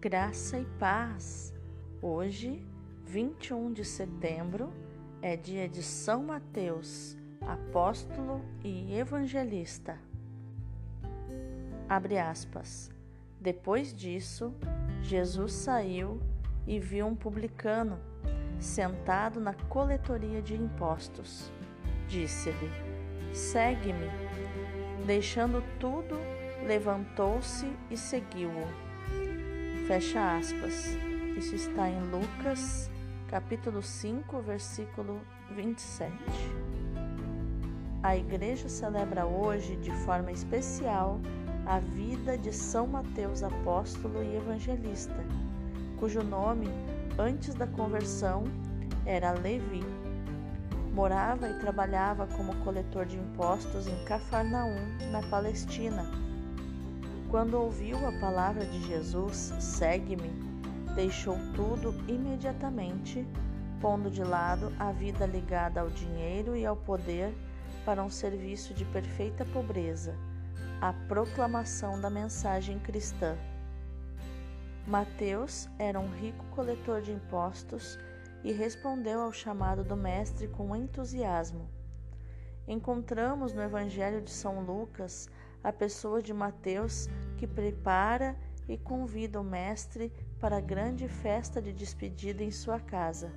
Graça e paz. Hoje, 21 de setembro, é dia de São Mateus, apóstolo e evangelista. Abre aspas. Depois disso, Jesus saiu e viu um publicano sentado na coletoria de impostos. Disse-lhe: Segue-me. Deixando tudo, levantou-se e seguiu-o. Fecha aspas. Isso está em Lucas, capítulo 5, versículo 27. A igreja celebra hoje, de forma especial, a vida de São Mateus apóstolo e evangelista, cujo nome, antes da conversão, era Levi. Morava e trabalhava como coletor de impostos em Cafarnaum, na Palestina quando ouviu a palavra de Jesus, segue-me, deixou tudo imediatamente, pondo de lado a vida ligada ao dinheiro e ao poder para um serviço de perfeita pobreza, a proclamação da mensagem cristã. Mateus era um rico coletor de impostos e respondeu ao chamado do Mestre com entusiasmo. Encontramos no Evangelho de São Lucas a pessoa de Mateus que prepara e convida o Mestre para a grande festa de despedida em sua casa.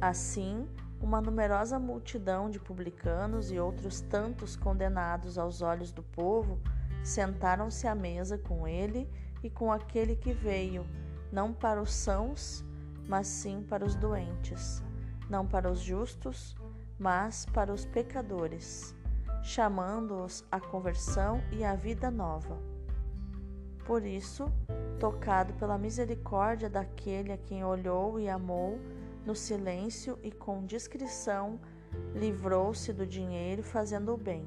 Assim, uma numerosa multidão de publicanos e outros tantos condenados aos olhos do povo sentaram-se à mesa com ele e com aquele que veio, não para os sãos, mas sim para os doentes, não para os justos, mas para os pecadores chamando-os à conversão e à vida nova. Por isso, tocado pela misericórdia daquele a quem olhou e amou, no silêncio e com discrição, livrou-se do dinheiro fazendo o bem.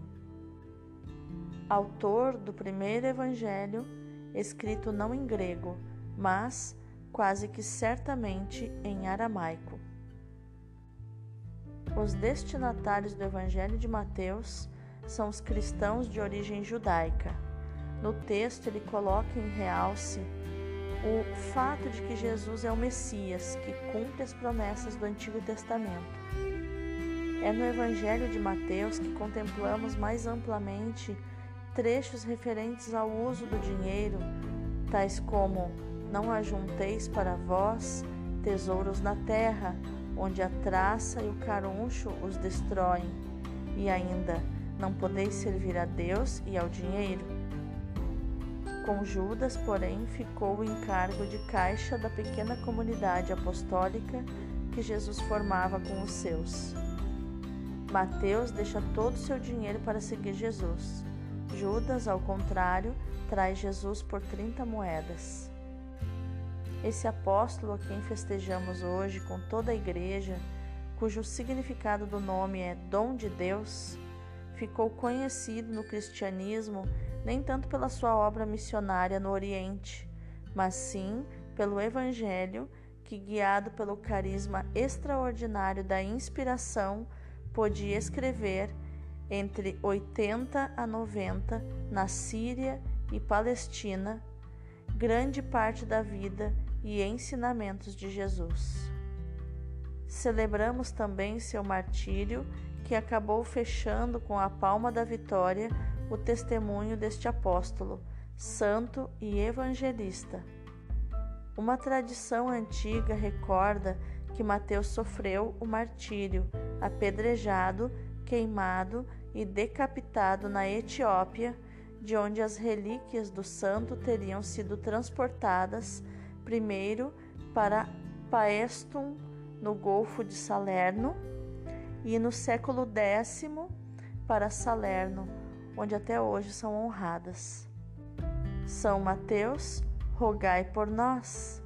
Autor do primeiro evangelho, escrito não em grego, mas quase que certamente em aramaico. Os destinatários do evangelho de Mateus são os cristãos de origem judaica. No texto, ele coloca em realce o fato de que Jesus é o Messias, que cumpre as promessas do Antigo Testamento. É no Evangelho de Mateus que contemplamos mais amplamente trechos referentes ao uso do dinheiro, tais como: Não ajunteis para vós tesouros na terra, onde a traça e o caruncho os destroem, e ainda não podeis servir a Deus e ao dinheiro. Com Judas, porém, ficou o encargo de caixa da pequena comunidade apostólica que Jesus formava com os seus. Mateus deixa todo o seu dinheiro para seguir Jesus. Judas, ao contrário, traz Jesus por 30 moedas. Esse apóstolo a quem festejamos hoje com toda a igreja, cujo significado do nome é dom de Deus, ficou conhecido no cristianismo nem tanto pela sua obra missionária no Oriente, mas sim pelo Evangelho que, guiado pelo carisma extraordinário da inspiração, podia escrever entre 80 a 90 na Síria e Palestina grande parte da vida e ensinamentos de Jesus. Celebramos também seu martírio que acabou fechando com a palma da vitória o testemunho deste apóstolo, santo e evangelista. Uma tradição antiga recorda que Mateus sofreu o martírio, apedrejado, queimado e decapitado na Etiópia, de onde as relíquias do santo teriam sido transportadas primeiro para Paestum, no Golfo de Salerno, e no século X para Salerno, onde até hoje são honradas. São Mateus, rogai por nós.